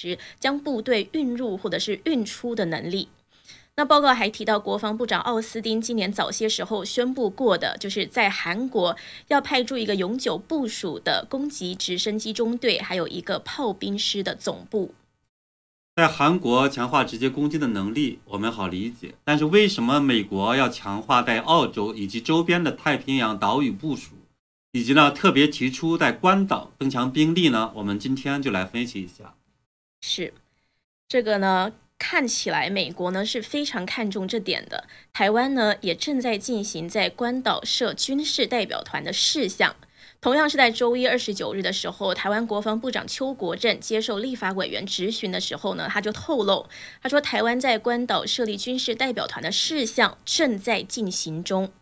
时将部队运入或者是运出的能力。那报告还提到，国防部长奥斯汀今年早些时候宣布过的，就是在韩国要派驻一个永久部署的攻击直升机中队，还有一个炮兵师的总部。在韩国强化直接攻击的能力，我们好理解。但是为什么美国要强化在澳洲以及周边的太平洋岛屿部署，以及呢特别提出在关岛增强兵力呢？我们今天就来分析一下。是，这个呢。看起来美国呢是非常看重这点的，台湾呢也正在进行在关岛设军事代表团的事项。同样是在周一二十九日的时候，台湾国防部长邱国正接受立法委员质询的时候呢，他就透露，他说台湾在关岛设立军事代表团的事项正在进行中。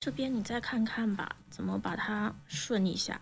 这边你再看看吧，怎么把它顺一下。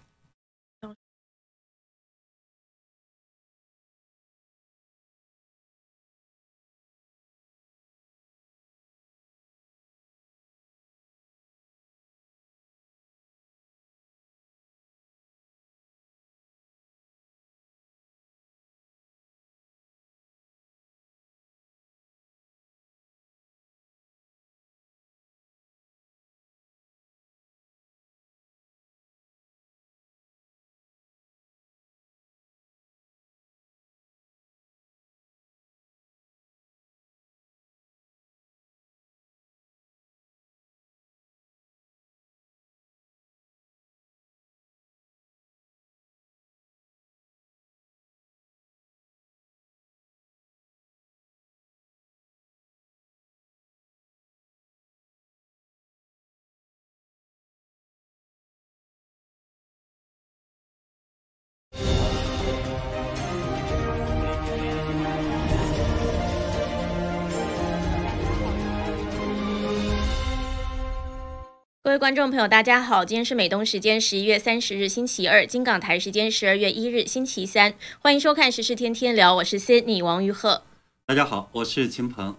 各位观众朋友，大家好，今天是美东时间十一月三十日星期二，金港台时间十二月一日星期三，欢迎收看时事天天聊，我是 Sydney 王玉鹤。大家好，我是秦鹏。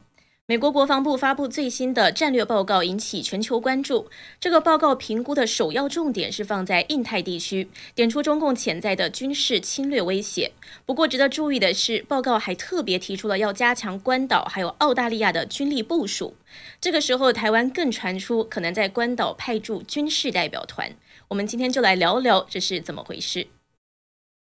美国国防部发布最新的战略报告，引起全球关注。这个报告评估的首要重点是放在印太地区，点出中共潜在的军事侵略威胁。不过，值得注意的是，报告还特别提出了要加强关岛还有澳大利亚的军力部署。这个时候，台湾更传出可能在关岛派驻军事代表团。我们今天就来聊聊这是怎么回事。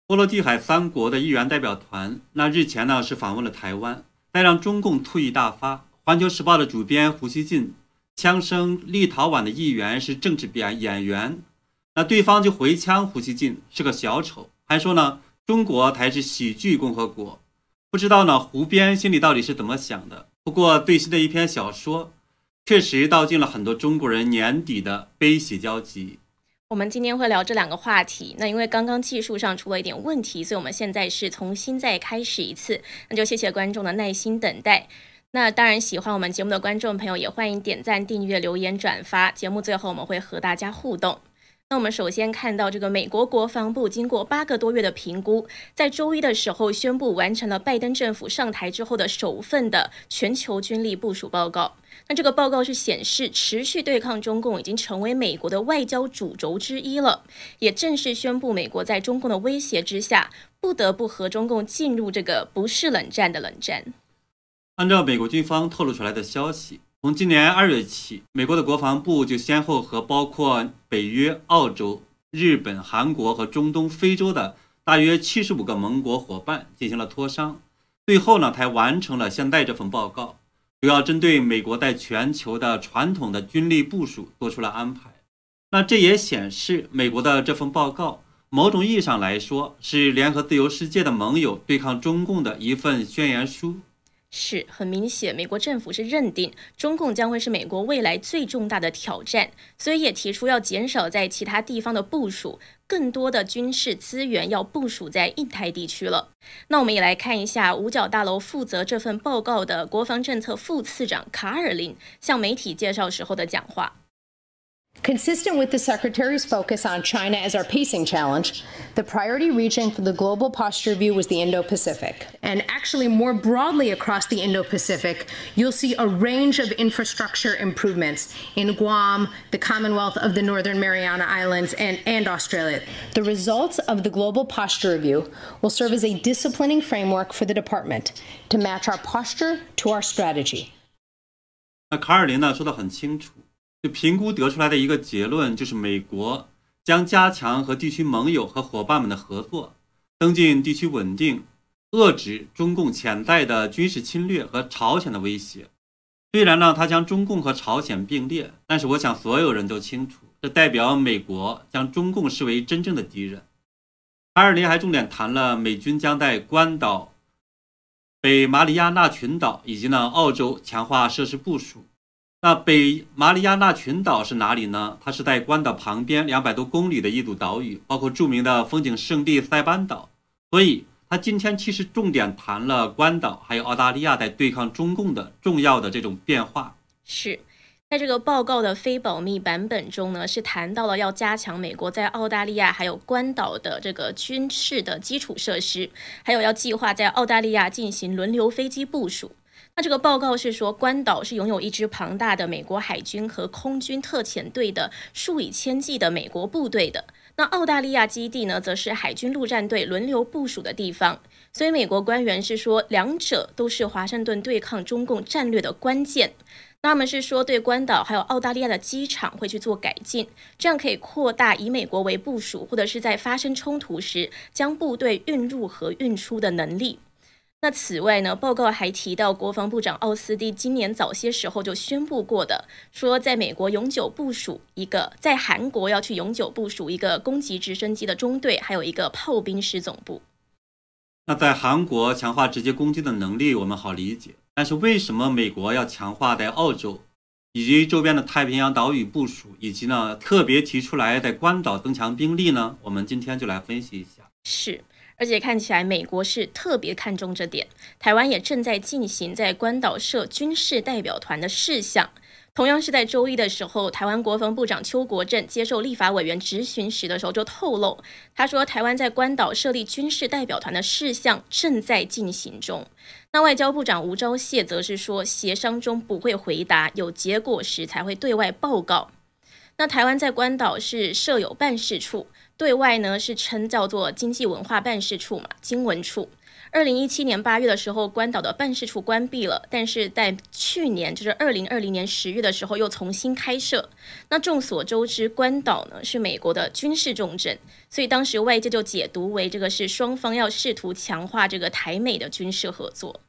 波罗的海三国的议员代表团，那日前呢是访问了台湾，再让中共兔意大发。环球时报的主编胡锡进枪声立陶宛的议员是政治演演员，那对方就回枪胡锡进是个小丑，还说呢中国才是喜剧共和国。不知道呢胡编心里到底是怎么想的？不过最新的一篇小说确实道尽了很多中国人年底的悲喜交集。我们今天会聊这两个话题。那因为刚刚技术上出了一点问题，所以我们现在是重新再开始一次。那就谢谢观众的耐心等待。那当然，喜欢我们节目的观众朋友也欢迎点赞、订阅、留言、转发。节目最后我们会和大家互动。那我们首先看到这个美国国防部经过八个多月的评估，在周一的时候宣布完成了拜登政府上台之后的首份的全球军力部署报告。那这个报告是显示，持续对抗中共已经成为美国的外交主轴之一了，也正式宣布美国在中共的威胁之下，不得不和中共进入这个不是冷战的冷战。按照美国军方透露出来的消息，从今年二月起，美国的国防部就先后和包括北约、澳洲、日本、韩国和中东、非洲的大约七十五个盟国伙伴进行了磋商，最后呢才完成了现在这份报告，主要针对美国在全球的传统的军力部署做出了安排。那这也显示，美国的这份报告，某种意义上来说，是联合自由世界的盟友对抗中共的一份宣言书。是很明显，美国政府是认定中共将会是美国未来最重大的挑战，所以也提出要减少在其他地方的部署，更多的军事资源要部署在印太地区了。那我们也来看一下五角大楼负责这份报告的国防政策副次长卡尔林向媒体介绍时候的讲话。Consistent with the Secretary's focus on China as our pacing challenge, the priority region for the global posture review was the Indo Pacific. And actually, more broadly across the Indo Pacific, you'll see a range of infrastructure improvements in Guam, the Commonwealth of the Northern Mariana Islands, and, and Australia. The results of the global posture review will serve as a disciplining framework for the department to match our posture to our strategy. 那卡尔林呢说的很清楚， 就评估得出来的一个结论，就是美国将加强和地区盟友和伙伴们的合作，增进地区稳定，遏制中共潜在的军事侵略和朝鲜的威胁。虽然呢，他将中共和朝鲜并列，但是我想所有人都清楚，这代表美国将中共视为真正的敌人。卡尔林还重点谈了美军将在关岛、北马里亚纳群岛以及呢澳洲强化设施部署。那北马里亚纳群岛是哪里呢？它是在关岛旁边两百多公里的一组岛屿，包括著名的风景胜地塞班岛。所以，他今天其实重点谈了关岛还有澳大利亚在对抗中共的重要的这种变化。是在这个报告的非保密版本中呢，是谈到了要加强美国在澳大利亚还有关岛的这个军事的基础设施，还有要计划在澳大利亚进行轮流飞机部署。那这个报告是说，关岛是拥有一支庞大的美国海军和空军特遣队的数以千计的美国部队的。那澳大利亚基地呢，则是海军陆战队轮流部署的地方。所以美国官员是说，两者都是华盛顿对抗中共战略的关键。那么是说，对关岛还有澳大利亚的机场会去做改进，这样可以扩大以美国为部署，或者是在发生冲突时将部队运入和运出的能力。那此外呢，报告还提到，国防部长奥斯汀今年早些时候就宣布过的，说在美国永久部署一个，在韩国要去永久部署一个攻击直升机的中队，还有一个炮兵师总部。那在韩国强化直接攻击的能力，我们好理解。但是为什么美国要强化在澳洲以及周边的太平洋岛屿部署，以及呢特别提出来在关岛增强兵力呢？我们今天就来分析一下。是。而且看起来，美国是特别看重这点。台湾也正在进行在关岛设军事代表团的事项。同样是在周一的时候，台湾国防部长邱国正接受立法委员质询时的时候就透露，他说台湾在关岛设立军事代表团的事项正在进行中。那外交部长吴钊燮则是说，协商中不会回答，有结果时才会对外报告。那台湾在关岛是设有办事处，对外呢是称叫做经济文化办事处嘛，经文处。二零一七年八月的时候，关岛的办事处关闭了，但是在去年，就是二零二零年十月的时候，又重新开设。那众所周知，关岛呢是美国的军事重镇，所以当时外界就解读为这个是双方要试图强化这个台美的军事合作。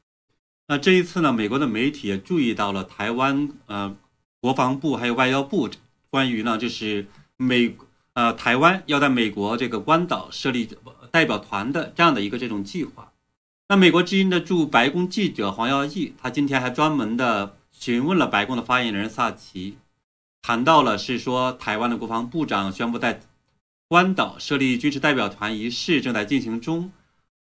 那这一次呢，美国的媒体也注意到了台湾呃国防部还有外交部关于呢就是美呃台湾要在美国这个关岛设立代表团的这样的一个这种计划。那美国之音的驻白宫记者黄耀义，他今天还专门的询问了白宫的发言人萨奇，谈到了是说台湾的国防部长宣布在关岛设立军事代表团一事正在进行中，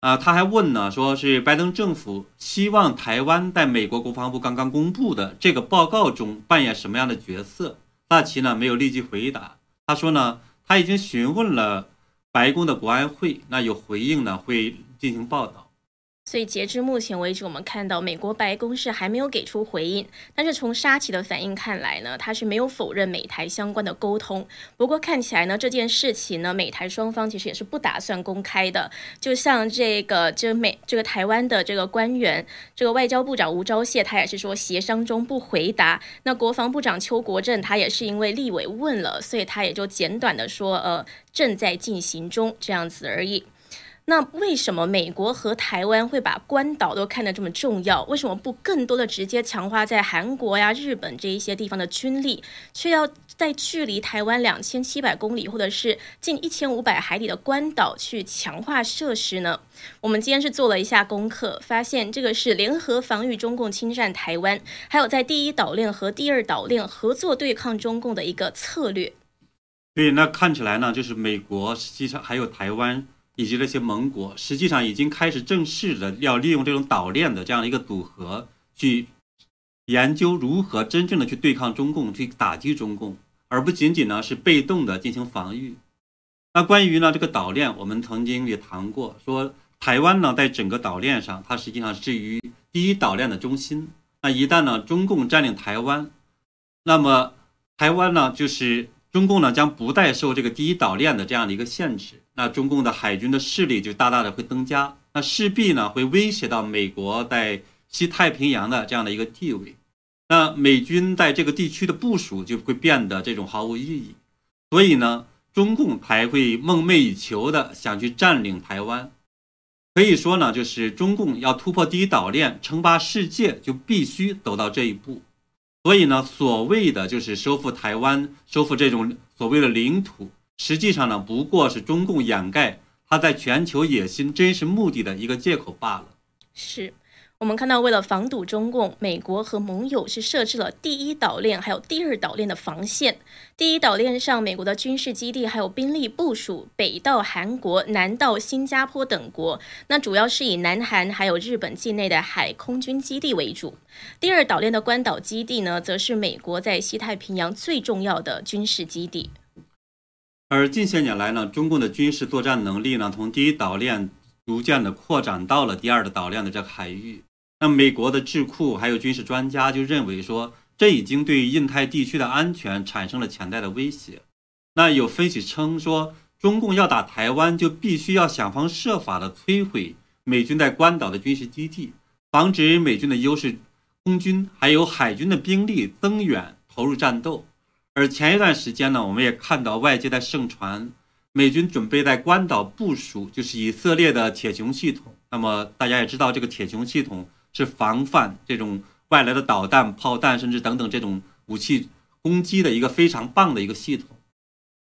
啊，他还问呢，说是拜登政府希望台湾在美国国防部刚刚公布的这个报告中扮演什么样的角色？萨奇呢没有立即回答，他说呢他已经询问了白宫的国安会，那有回应呢会进行报道。所以截至目前为止，我们看到美国白宫是还没有给出回应。但是从沙奇的反应看来呢，他是没有否认美台相关的沟通。不过看起来呢，这件事情呢，美台双方其实也是不打算公开的。就像这个，就美这个台湾的这个官员，这个外交部长吴钊燮，他也是说协商中不回答。那国防部长邱国正，他也是因为立委问了，所以他也就简短的说，呃，正在进行中这样子而已。那为什么美国和台湾会把关岛都看得这么重要？为什么不更多的直接强化在韩国呀、日本这一些地方的军力，却要在距离台湾两千七百公里或者是近一千五百海里的关岛去强化设施呢？我们今天是做了一下功课，发现这个是联合防御中共侵占台湾，还有在第一岛链和第二岛链合作对抗中共的一个策略。对，那看起来呢，就是美国实际上还有台湾。以及那些盟国，实际上已经开始正式的要利用这种岛链的这样一个组合，去研究如何真正的去对抗中共，去打击中共，而不仅仅呢是被动的进行防御。那关于呢这个岛链，我们曾经也谈过，说台湾呢在整个岛链上，它实际上是于第一岛链的中心。那一旦呢中共占领台湾，那么台湾呢就是中共呢将不再受这个第一岛链的这样的一个限制。那中共的海军的势力就大大的会增加，那势必呢会威胁到美国在西太平洋的这样的一个地位，那美军在这个地区的部署就会变得这种毫无意义，所以呢，中共才会梦寐以求的想去占领台湾，可以说呢，就是中共要突破第一岛链，称霸世界，就必须走到这一步，所以呢，所谓的就是收复台湾，收复这种所谓的领土。实际上呢，不过是中共掩盖他在全球野心真实目的的一个借口罢了。是我们看到，为了防堵中共，美国和盟友是设置了第一岛链还有第二岛链的防线。第一岛链上，美国的军事基地还有兵力部署北到韩国，南到新加坡等国，那主要是以南韩还有日本境内的海空军基地为主。第二岛链的关岛基地呢，则是美国在西太平洋最重要的军事基地。而近些年来呢，中共的军事作战能力呢，从第一岛链逐渐的扩展到了第二的岛链的这个海域。那美国的智库还有军事专家就认为说，这已经对印太地区的安全产生了潜在的威胁。那有分析称说，中共要打台湾，就必须要想方设法的摧毁美军在关岛的军事基地，防止美军的优势空军还有海军的兵力增援投入战斗。而前一段时间呢，我们也看到外界在盛传，美军准备在关岛部署就是以色列的铁穹系统。那么大家也知道，这个铁穹系统是防范这种外来的导弹、炮弹，甚至等等这种武器攻击的一个非常棒的一个系统。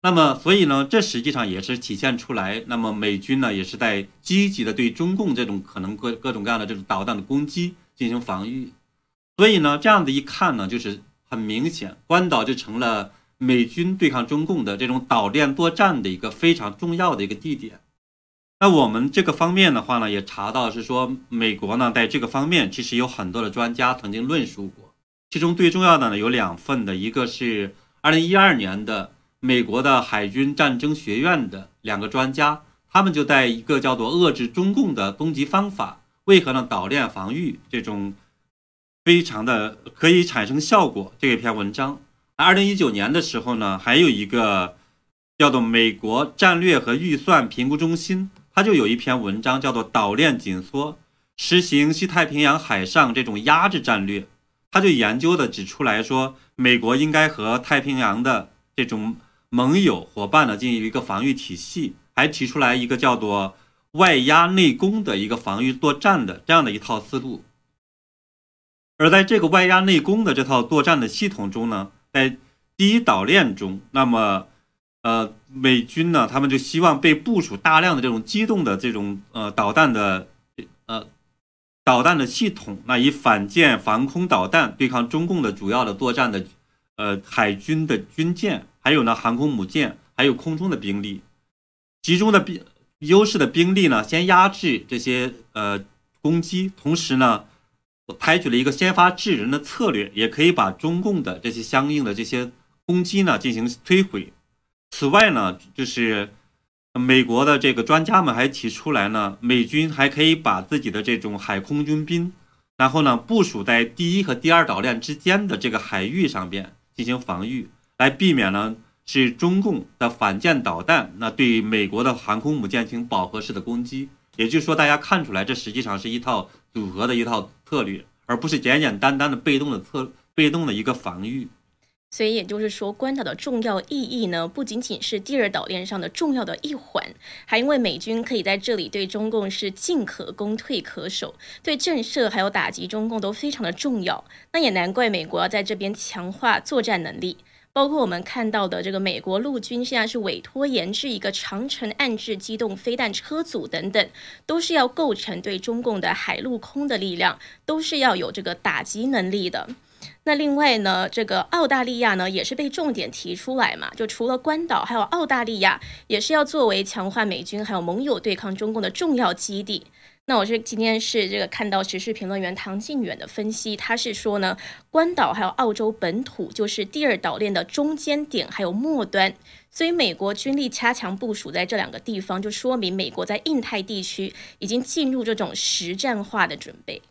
那么，所以呢，这实际上也是体现出来，那么美军呢也是在积极的对中共这种可能各各种各样的这种导弹的攻击进行防御。所以呢，这样子一看呢，就是。很明显，关岛就成了美军对抗中共的这种岛链作战的一个非常重要的一个地点。那我们这个方面的话呢，也查到是说，美国呢在这个方面其实有很多的专家曾经论述过，其中最重要的呢有两份的，一个是二零一二年的美国的海军战争学院的两个专家，他们就在一个叫做遏制中共的攻击方法，为何呢岛链防御这种非常的可以产生效果这一篇文章。二零一九年的时候呢，还有一个叫做美国战略和预算评估中心，它就有一篇文章叫做岛链紧缩，实行西太平洋海上这种压制战略。他就研究的指出来说，美国应该和太平洋的这种盟友伙伴呢进行一个防御体系，还提出来一个叫做外压内攻的一个防御作战的这样的一套思路。而在这个外压内攻的这套作战的系统中呢，在第一岛链中，那么呃美军呢，他们就希望被部署大量的这种机动的这种呃导弹的呃。导弹的系统，那以反舰防空导弹对抗中共的主要的作战的，呃，海军的军舰，还有呢航空母舰，还有空中的兵力，集中的兵优势的兵力呢，先压制这些呃攻击，同时呢，采取了一个先发制人的策略，也可以把中共的这些相应的这些攻击呢进行摧毁。此外呢，就是。美国的这个专家们还提出来呢，美军还可以把自己的这种海空军兵，然后呢部署在第一和第二岛链之间的这个海域上边进行防御，来避免呢是中共的反舰导弹那对美国的航空母舰进行饱和式的攻击。也就是说，大家看出来，这实际上是一套组合的一套策略，而不是简简单单的被动的策被动的一个防御。所以也就是说，关岛的重要意义呢，不仅仅是第二岛链上的重要的一环，还因为美军可以在这里对中共是进可攻退可守，对震慑还有打击中共都非常的重要。那也难怪美国要在这边强化作战能力，包括我们看到的这个美国陆军现在是委托研制一个长城暗制机动飞弹车组等等，都是要构成对中共的海陆空的力量，都是要有这个打击能力的。那另外呢，这个澳大利亚呢也是被重点提出来嘛，就除了关岛，还有澳大利亚也是要作为强化美军还有盟友对抗中共的重要基地。那我是今天是这个看到时事评论员唐靖远的分析，他是说呢，关岛还有澳洲本土就是第二岛链的中间点还有末端，所以美国军力加强部署在这两个地方，就说明美国在印太地区已经进入这种实战化的准备。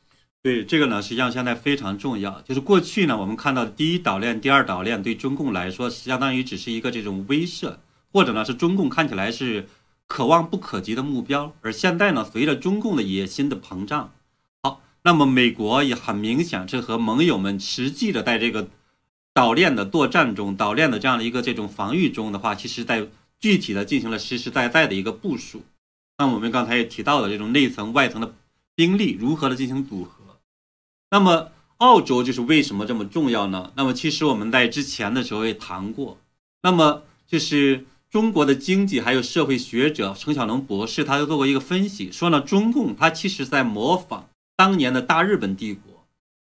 对这个呢，实际上现在非常重要。就是过去呢，我们看到第一岛链、第二岛链对中共来说，相当于只是一个这种威慑，或者呢是中共看起来是可望不可及的目标。而现在呢，随着中共的野心的膨胀，好，那么美国也很明显是和盟友们实际的在这个岛链的作战中、岛链的这样的一个这种防御中的话，其实在具体的进行了实实在在的一个部署。那我们刚才也提到了这种内层、外层的兵力如何的进行组合。那么，澳洲就是为什么这么重要呢？那么，其实我们在之前的时候也谈过。那么，就是中国的经济还有社会学者程小龙博士，他就做过一个分析，说呢，中共他其实在模仿当年的大日本帝国，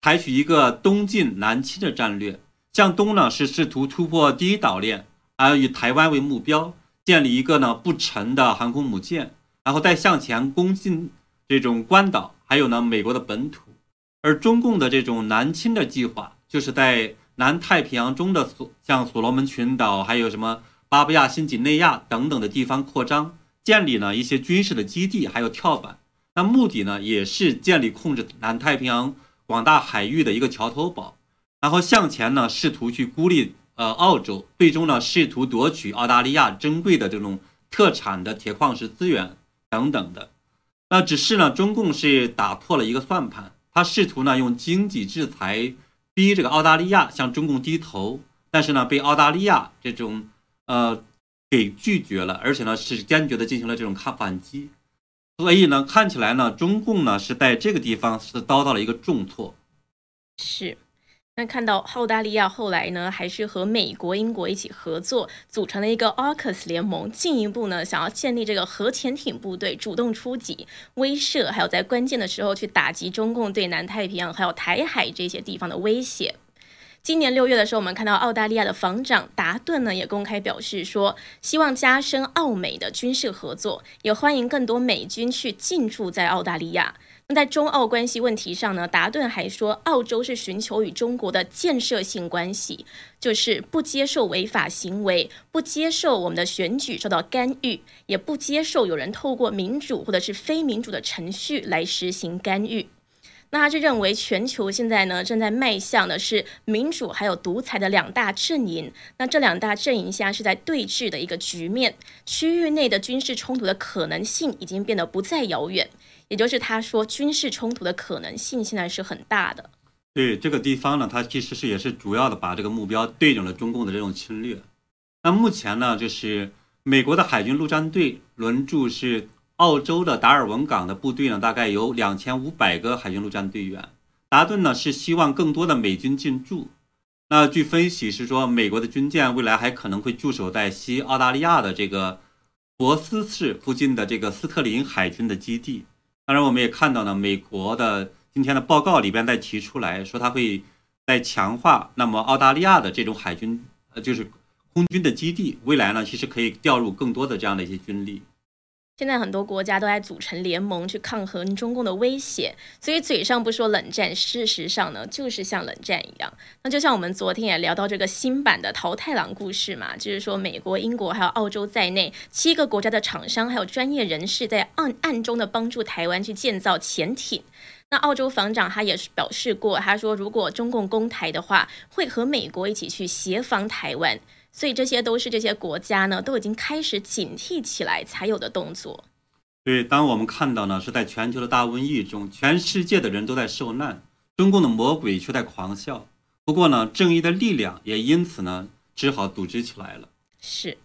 采取一个东进南侵的战略。向东呢是试图突破第一岛链，而以台湾为目标，建立一个呢不沉的航空母舰，然后再向前攻进这种关岛，还有呢美国的本土。而中共的这种南侵的计划，就是在南太平洋中的所像所罗门群岛，还有什么巴布亚新几内亚等等的地方扩张，建立呢一些军事的基地，还有跳板。那目的呢，也是建立控制南太平洋广大海域的一个桥头堡，然后向前呢，试图去孤立呃澳洲，最终呢，试图夺取澳大利亚珍贵的这种特产的铁矿石资源等等的。那只是呢，中共是打破了一个算盘。他试图呢用经济制裁逼这个澳大利亚向中共低头，但是呢被澳大利亚这种呃给拒绝了，而且呢是坚决的进行了这种抗反击，所以呢看起来呢中共呢是在这个地方是遭到了一个重挫，是。那看到澳大利亚后来呢，还是和美国、英国一起合作，组成了一个 AUKUS 联盟，进一步呢想要建立这个核潜艇部队，主动出击，威慑，还有在关键的时候去打击中共对南太平洋还有台海这些地方的威胁。今年六月的时候，我们看到澳大利亚的防长达顿呢也公开表示说，希望加深澳美的军事合作，也欢迎更多美军去进驻在澳大利亚。那在中澳关系问题上呢，达顿还说，澳洲是寻求与中国的建设性关系，就是不接受违法行为，不接受我们的选举受到干预，也不接受有人透过民主或者是非民主的程序来实行干预。那他是认为全球现在呢正在迈向的是民主还有独裁的两大阵营。那这两大阵营现在是在对峙的一个局面，区域内的军事冲突的可能性已经变得不再遥远。也就是他说，军事冲突的可能性现在是很大的。对这个地方呢，它其实是也是主要的把这个目标对准了中共的这种侵略。那目前呢，就是美国的海军陆战队轮驻是。澳洲的达尔文港的部队呢，大概有两千五百个海军陆战队员。达顿呢是希望更多的美军进驻。那据分析是说，美国的军舰未来还可能会驻守在西澳大利亚的这个博斯市附近的这个斯特林海军的基地。当然，我们也看到呢，美国的今天的报告里边在提出来说，它会在强化那么澳大利亚的这种海军，呃，就是空军的基地。未来呢，其实可以调入更多的这样的一些军力。现在很多国家都在组成联盟去抗衡中共的威胁，所以嘴上不说冷战，事实上呢就是像冷战一样。那就像我们昨天也聊到这个新版的桃太郎故事嘛，就是说美国、英国还有澳洲在内七个国家的厂商还有专业人士在暗暗中的帮助台湾去建造潜艇。那澳洲防长他也是表示过，他说如果中共攻台的话，会和美国一起去协防台湾。所以这些都是这些国家呢都已经开始警惕起来才有的动作。对，当我们看到呢是在全球的大瘟疫中，全世界的人都在受难，中共的魔鬼却在狂笑。不过呢，正义的力量也因此呢只好组织起来了。是。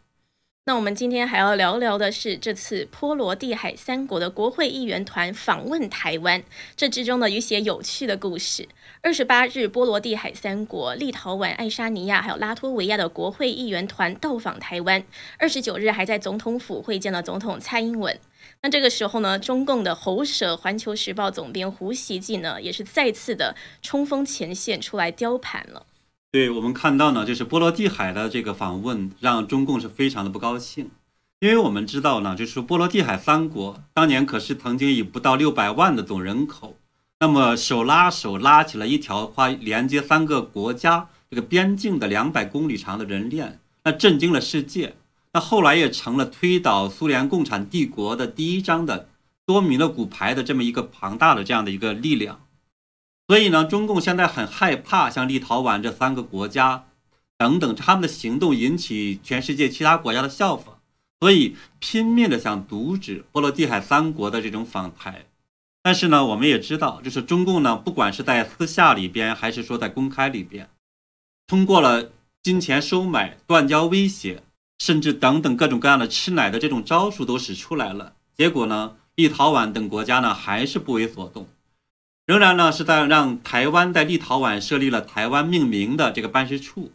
那我们今天还要聊聊的是这次波罗的海三国的国会议员团访问台湾，这之中的一些有趣的故事。二十八日，波罗的海三国立陶宛、爱沙尼亚还有拉脱维亚的国会议员团到访台湾。二十九日，还在总统府会见了总统蔡英文。那这个时候呢，中共的喉舌《环球时报》总编胡锡进呢，也是再次的冲锋前线出来雕盘了。对我们看到呢，就是波罗的海的这个访问，让中共是非常的不高兴，因为我们知道呢，就是波罗的海三国当年可是曾经以不到六百万的总人口，那么手拉手拉起了一条跨连接三个国家这个边境的两百公里长的人链，那震惊了世界，那后来也成了推倒苏联共产帝国的第一张的多米诺骨牌的这么一个庞大的这样的一个力量。所以呢，中共现在很害怕像立陶宛这三个国家等等他们的行动引起全世界其他国家的效仿，所以拼命的想阻止波罗的海三国的这种访台。但是呢，我们也知道，就是中共呢，不管是在私下里边，还是说在公开里边，通过了金钱收买、断交威胁，甚至等等各种各样的吃奶的这种招数都使出来了。结果呢，立陶宛等国家呢，还是不为所动。仍然呢是在让台湾在立陶宛设立了台湾命名的这个办事处，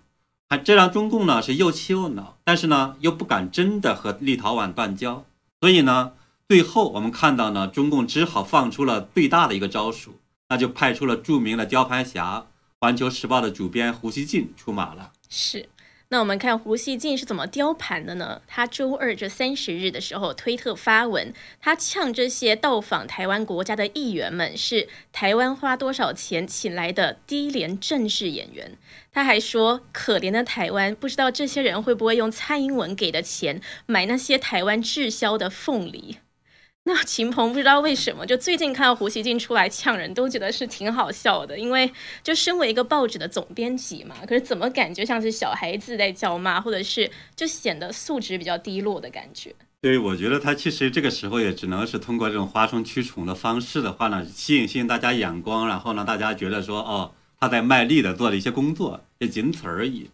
啊，这让中共呢是又气又恼，但是呢又不敢真的和立陶宛断交，所以呢最后我们看到呢中共只好放出了最大的一个招数，那就派出了著名的雕牌侠《环球时报》的主编胡锡进出马了。是。那我们看胡锡进是怎么雕盘的呢？他周二这三十日的时候推特发文，他呛这些到访台湾国家的议员们是台湾花多少钱请来的低廉正式演员。他还说，可怜的台湾，不知道这些人会不会用蔡英文给的钱买那些台湾滞销的凤梨。那秦鹏不知道为什么，就最近看到胡锡进出来呛人，都觉得是挺好笑的。因为就身为一个报纸的总编辑嘛，可是怎么感觉像是小孩子在叫骂，或者是就显得素质比较低落的感觉？对，我觉得他其实这个时候也只能是通过这种哗众取宠的方式的话呢，吸引吸引大家眼光，然后呢大家觉得说，哦，他在卖力的做了一些工作，也仅此而已。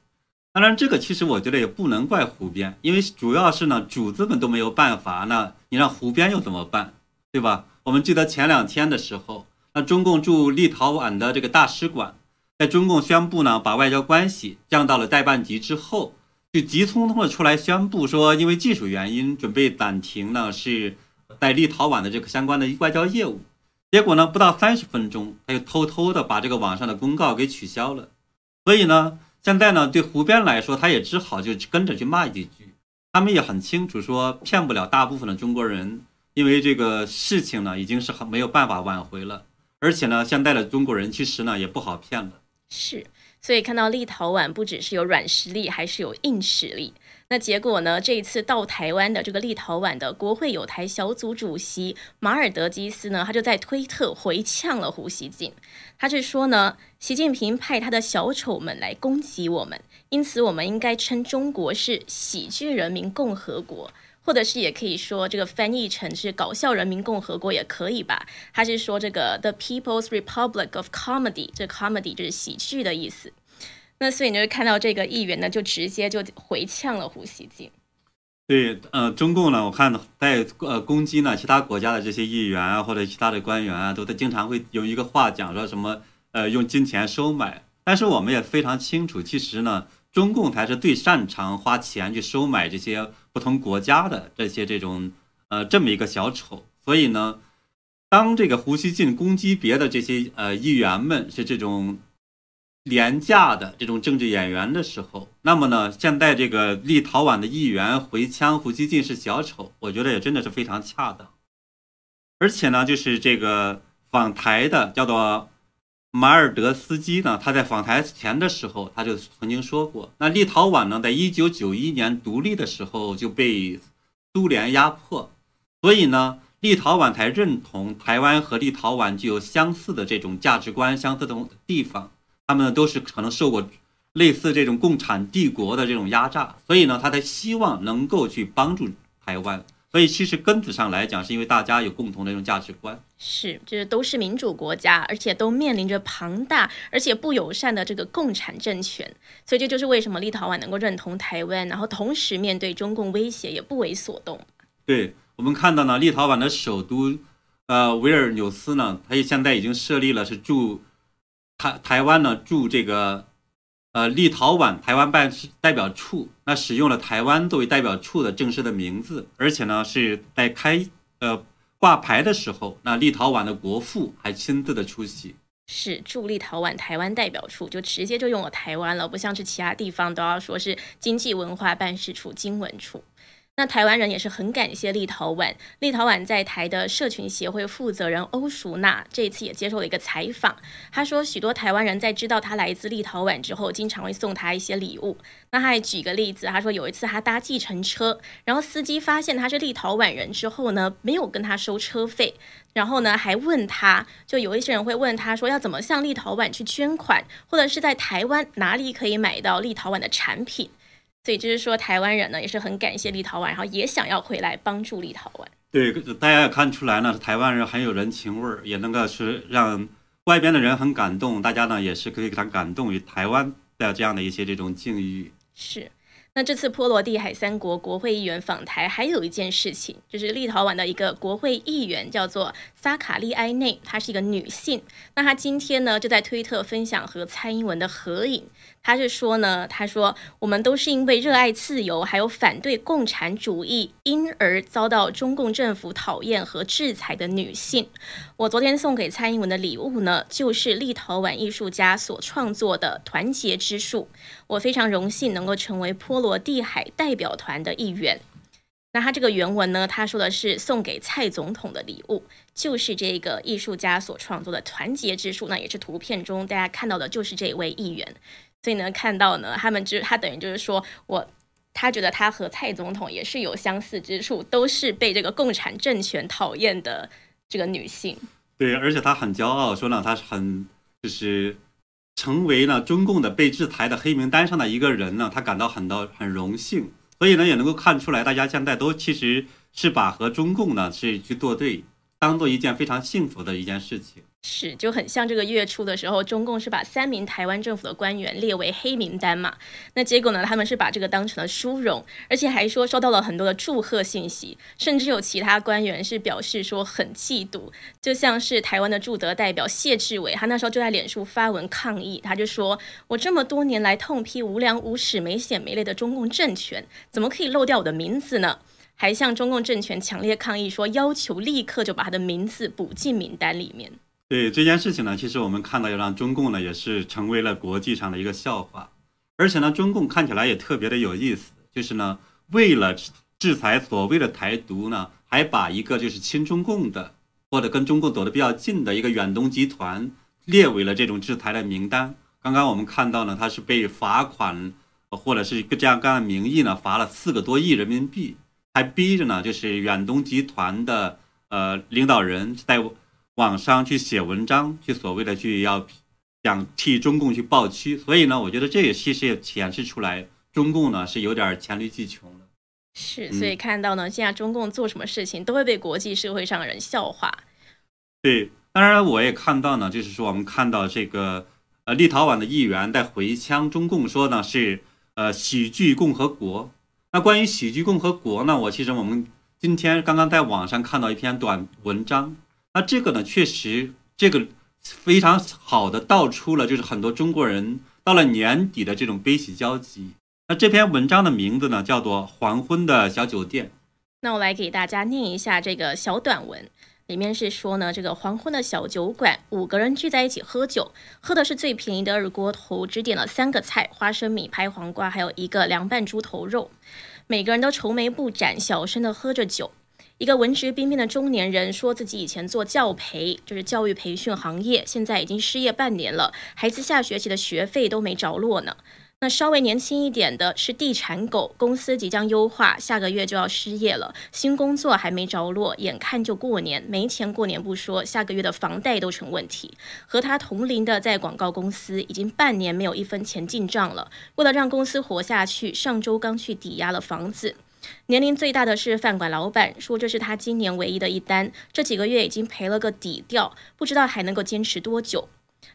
当然，这个其实我觉得也不能怪胡编，因为主要是呢，主子们都没有办法，那你让胡编又怎么办，对吧？我们记得前两天的时候，那中共驻立陶宛的这个大使馆，在中共宣布呢把外交关系降到了代办级之后，就急匆匆的出来宣布说，因为技术原因准备暂停呢是在立陶宛的这个相关的外交业务，结果呢不到三十分钟，他就偷偷的把这个网上的公告给取消了，所以呢。现在呢，对胡边来说，他也只好就跟着去骂几句。他们也很清楚，说骗不了大部分的中国人。因为这个事情呢已经是很没有办法挽回了，而且呢，现在的中国人其实呢也不好骗了。是，所以看到立陶宛不只是有软实力，还是有硬实力。那结果呢？这一次到台湾的这个立陶宛的国会有台小组主席马尔德基斯呢，他就在推特回呛了胡锡进。他是说呢，习近平派他的小丑们来攻击我们，因此我们应该称中国是喜剧人民共和国，或者是也可以说这个翻译成是搞笑人民共和国也可以吧。他是说这个 The People's Republic of Comedy，这 comedy 就是喜剧的意思。那所以你就看到这个议员呢，就直接就回呛了胡锡进。对，呃，中共呢，我看在呃攻击呢其他国家的这些议员啊，或者其他的官员啊，都在经常会有一个话讲说什么，呃，用金钱收买。但是我们也非常清楚，其实呢，中共才是最擅长花钱去收买这些不同国家的这些这种呃这么一个小丑。所以呢，当这个胡锡进攻击别的这些呃议员们是这种。廉价的这种政治演员的时候，那么呢，现在这个立陶宛的议员回枪胡锡进是小丑，我觉得也真的是非常恰当。而且呢，就是这个访台的叫做马尔德斯基呢，他在访台前的时候，他就曾经说过，那立陶宛呢，在一九九一年独立的时候就被苏联压迫，所以呢，立陶宛才认同台湾和立陶宛具有相似的这种价值观、相似的地方。他们都是可能受过类似这种共产帝国的这种压榨，所以呢，他才希望能够去帮助台湾。所以其实根子上来讲，是因为大家有共同的这种价值观。是，就是都是民主国家，而且都面临着庞大而且不友善的这个共产政权。所以这就是为什么立陶宛能够认同台湾，然后同时面对中共威胁也不为所动。对我们看到呢，立陶宛的首都呃维尔纽斯呢，它现在已经设立了是驻。台台湾呢驻这个，呃立陶宛台湾办事代表处，那使用了台湾作为代表处的正式的名字，而且呢是在开呃挂牌的时候，那立陶宛的国父还亲自的出席，是驻立陶宛台湾代表处，就直接就用了台湾了，不像是其他地方都要说是经济文化办事处经文处。那台湾人也是很感谢立陶宛。立陶宛在台的社群协会负责人欧淑娜这一次也接受了一个采访。他说，许多台湾人在知道他来自立陶宛之后，经常会送他一些礼物。那他还举个例子，他说有一次他搭计程车，然后司机发现他是立陶宛人之后呢，没有跟他收车费，然后呢还问他，就有一些人会问他说要怎么向立陶宛去捐款，或者是在台湾哪里可以买到立陶宛的产品。所以就是说，台湾人呢也是很感谢立陶宛，然后也想要回来帮助立陶宛。对，大家也看出来呢，台湾人很有人情味儿，也能够是让外边的人很感动。大家呢也是可以很感动于台湾的这样的一些这种境遇。是。那这次波罗的海三国国会议员访台，还有一件事情，就是立陶宛的一个国会议员叫做萨卡利埃内，她是一个女性。那她今天呢就在推特分享和蔡英文的合影。她是说呢，她说我们都是因为热爱自由，还有反对共产主义，因而遭到中共政府讨厌和制裁的女性。我昨天送给蔡英文的礼物呢，就是立陶宛艺术家所创作的团结之树。我非常荣幸能够成为波罗的海代表团的一员。那他这个原文呢，他说的是送给蔡总统的礼物，就是这个艺术家所创作的团结之树。那也是图片中大家看到的，就是这位议员。所以呢，看到呢，他们就他等于就是说我，他觉得他和蔡总统也是有相似之处，都是被这个共产政权讨厌的这个女性。对，而且他很骄傲，说呢，他是很就是成为了中共的被制裁的黑名单上的一个人呢，他感到很到很荣幸。所以呢，也能够看出来，大家现在都其实是把和中共呢是去作对，当做一件非常幸福的一件事情。是，就很像这个月初的时候，中共是把三名台湾政府的官员列为黑名单嘛？那结果呢，他们是把这个当成了殊荣，而且还说收到了很多的祝贺信息，甚至有其他官员是表示说很嫉妒，就像是台湾的驻德代表谢志伟，他那时候就在脸书发文抗议，他就说：“我这么多年来痛批无良无耻、没血没泪的中共政权，怎么可以漏掉我的名字呢？”还向中共政权强烈抗议，说要求立刻就把他的名字补进名单里面。对这件事情呢，其实我们看到，要让中共呢也是成为了国际上的一个笑话，而且呢，中共看起来也特别的有意思，就是呢，为了制裁所谓的台独呢，还把一个就是亲中共的或者跟中共走得比较近的一个远东集团列为了这种制裁的名单。刚刚我们看到呢，他是被罚款，或者是一个这样这样的名义呢，罚了四个多亿人民币，还逼着呢，就是远东集团的呃领导人在网上去写文章，去所谓的去要想替中共去抱屈。所以呢，我觉得这也其实也显示出来，中共呢是有点黔驴技穷了。是，所以看到呢，现在中共做什么事情都会被国际社会上的人笑话。对，当然我也看到呢，就是说我们看到这个。呃，立陶宛的议员在回呛中共说呢是呃喜剧共和国。那关于喜剧共和国呢，我其实我们今天刚刚在网上看到一篇短文章。那这个呢，确实这个非常好的道出了就是很多中国人到了年底的这种悲喜交集。那这篇文章的名字呢叫做《黄昏的小酒店》。那我来给大家念一下这个小短文。里面是说呢，这个黄昏的小酒馆，五个人聚在一起喝酒，喝的是最便宜的二锅头，只点了三个菜：花生米、拍黄瓜，还有一个凉拌猪头肉。每个人都愁眉不展，小声的喝着酒。一个文质彬彬的中年人说自己以前做教培，就是教育培训行业，现在已经失业半年了，孩子下学期的学费都没着落呢。那稍微年轻一点的是地产狗，公司即将优化，下个月就要失业了，新工作还没着落，眼看就过年，没钱过年不说，下个月的房贷都成问题。和他同龄的在广告公司，已经半年没有一分钱进账了，为了让公司活下去，上周刚去抵押了房子。年龄最大的是饭馆老板，说这是他今年唯一的一单，这几个月已经赔了个底掉，不知道还能够坚持多久。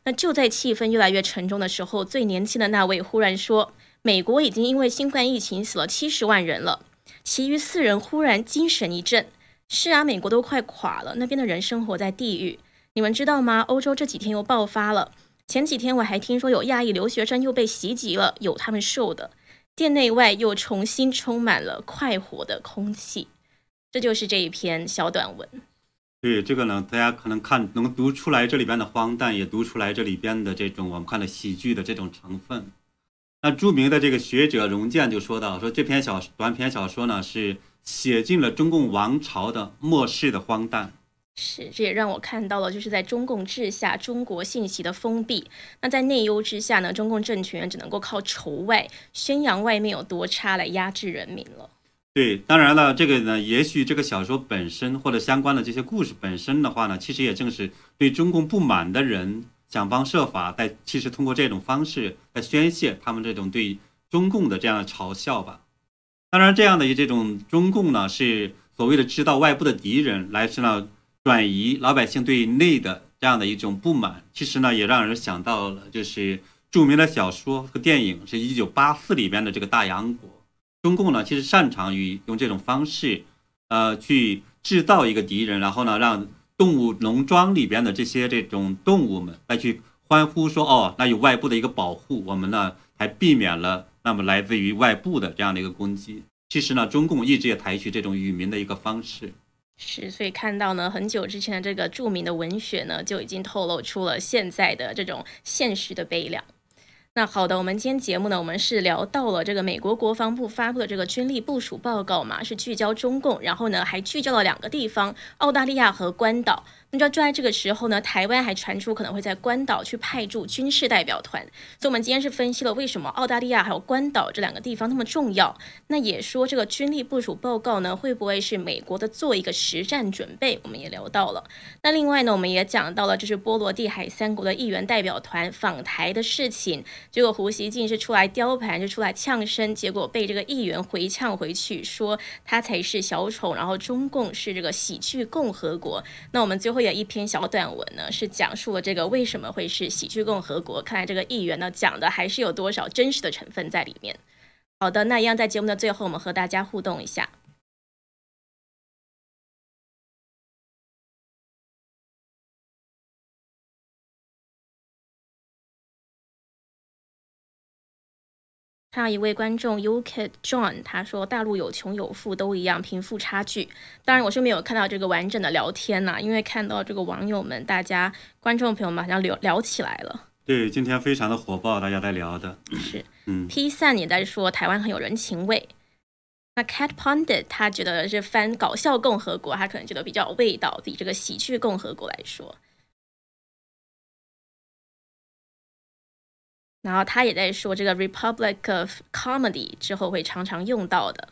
那就在气氛越来越沉重的时候，最年轻的那位忽然说：“美国已经因为新冠疫情死了七十万人了。”其余四人忽然精神一振：“是啊，美国都快垮了，那边的人生活在地狱。你们知道吗？欧洲这几天又爆发了。前几天我还听说有亚裔留学生又被袭击了，有他们受的。店内外又重新充满了快活的空气。”这就是这一篇小短文。对这个呢，大家可能看能读出来这里边的荒诞，也读出来这里边的这种我们看的喜剧的这种成分。那著名的这个学者荣建就说到，说这篇小短篇小说呢，是写尽了中共王朝的末世的荒诞。是，这也让我看到了，就是在中共治下，中国信息的封闭。那在内忧之下呢，中共政权只能够靠仇外宣扬外面有多差来压制人民了。对，当然了，这个呢，也许这个小说本身或者相关的这些故事本身的话呢，其实也正是对中共不满的人想方设法在，其实通过这种方式来宣泄他们这种对中共的这样的嘲笑吧。当然，这样的这种中共呢，是所谓的知道外部的敌人，来是呢转移老百姓对内的这样的一种不满。其实呢，也让人想到了，就是著名的小说和电影，是一九八四里边的这个大洋国。中共呢，其实擅长于用这种方式，呃，去制造一个敌人，然后呢，让动物农庄里边的这些这种动物们来去欢呼说：“哦，那有外部的一个保护，我们呢还避免了那么来自于外部的这样的一个攻击。”其实呢，中共一直也采取这种与民的一个方式。是，所以看到呢，很久之前的这个著名的文学呢，就已经透露出了现在的这种现实的悲凉。那好的，我们今天节目呢，我们是聊到了这个美国国防部发布的这个军力部署报告嘛，是聚焦中共，然后呢还聚焦了两个地方，澳大利亚和关岛。那就在这个时候呢，台湾还传出可能会在关岛去派驻军事代表团，所以我们今天是分析了为什么澳大利亚还有关岛这两个地方那么重要。那也说这个军力部署报告呢，会不会是美国的做一个实战准备？我们也聊到了。那另外呢，我们也讲到了就是波罗的海三国的议员代表团访台的事情，结果胡锡进是出来雕盘，就出来呛声，结果被这个议员回呛回去，说他才是小丑，然后中共是这个喜剧共和国。那我们最后。有一篇小短文呢，是讲述了这个为什么会是喜剧共和国。看来这个议员呢讲的还是有多少真实的成分在里面。好的，那一样在节目的最后，我们和大家互动一下。看到一位观众 UK John，他说大陆有穷有富都一样，贫富差距。当然我是没有看到这个完整的聊天呐，因为看到这个网友们，大家观众朋友们好像聊聊起来了。对，今天非常的火爆，大家在聊的。是，嗯，P 三也在说台湾很有人情味。那 Cat Pondit 他觉得是翻搞笑共和国，他可能觉得比较有味道，比这个喜剧共和国来说。然后他也在说这个 Republic of Comedy 之后会常常用到的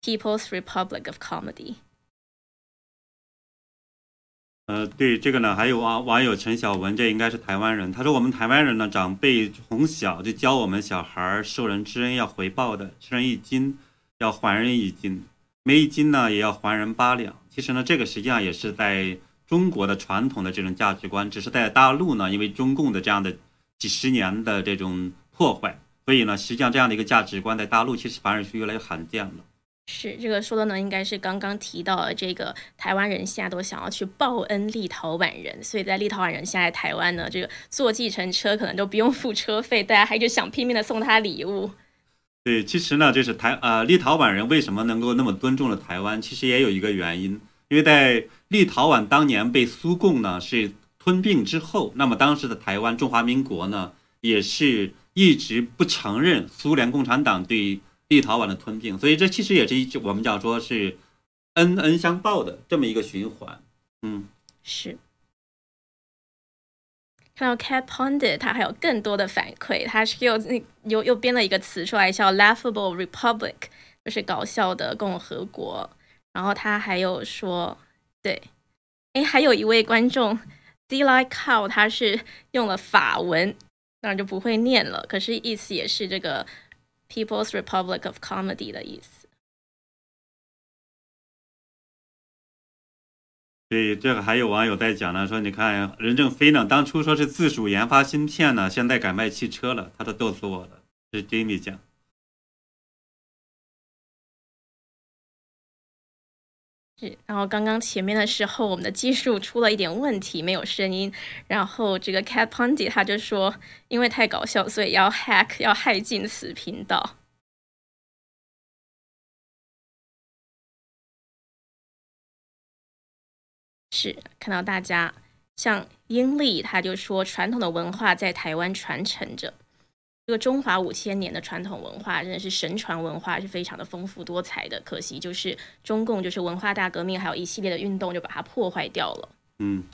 People's Republic of Comedy。呃，对这个呢，还有网网友陈小文，这应该是台湾人。他说我们台湾人呢，长辈从小就教我们小孩儿受人之恩要回报的，吃人一斤要还人一斤，没一斤呢也要还人八两。其实呢，这个实际上也是在中国的传统的这种价值观，只是在大陆呢，因为中共的这样的。几十年的这种破坏，所以呢，实际上这样的一个价值观在大陆其实反而是越来越罕见了。是这个说的呢，应该是刚刚提到的这个台湾人现在都想要去报恩立陶宛人，所以在立陶宛人现在台湾呢，这个坐计程车可能都不用付车费，大家还就想拼命的送他礼物。对，其实呢，就是台呃立陶宛人为什么能够那么尊重了台湾，其实也有一个原因，因为在立陶宛当年被苏共呢是。吞并之后，那么当时的台湾中华民国呢，也是一直不承认苏联共产党对立陶宛的吞并，所以这其实也是一我们讲说是恩恩相报的这么一个循环。嗯，是。看到 Cat Pondit，他还有更多的反馈，他是又又又编了一个词出来，叫 Laughable Republic，就是搞笑的共和国。然后他还有说，对，哎，还有一位观众。D like how，它是用了法文，当然就不会念了。可是意思也是这个 People's Republic of Comedy 的意思。对，这个还有网友在讲呢，说你看任正非呢，当初说是自主研发芯片呢，现在改卖汽车了，他都逗死我了。是 Jamie 讲。然后刚刚前面的时候，我们的技术出了一点问题，没有声音。然后这个 Cat Pondy 他就说，因为太搞笑，所以要 hack，要害进此频道。是看到大家像英利，他就说传统的文化在台湾传承着。这个中华五千年的传统文化真的是神传文化，是非常的丰富多彩的。可惜就是中共就是文化大革命，还有一系列的运动，就把它破坏掉了。嗯，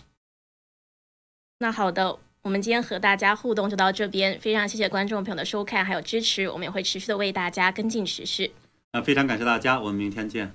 那好的，我们今天和大家互动就到这边，非常谢谢观众朋友的收看还有支持，我们也会持续的为大家跟进时事。那非常感谢大家，我们明天见。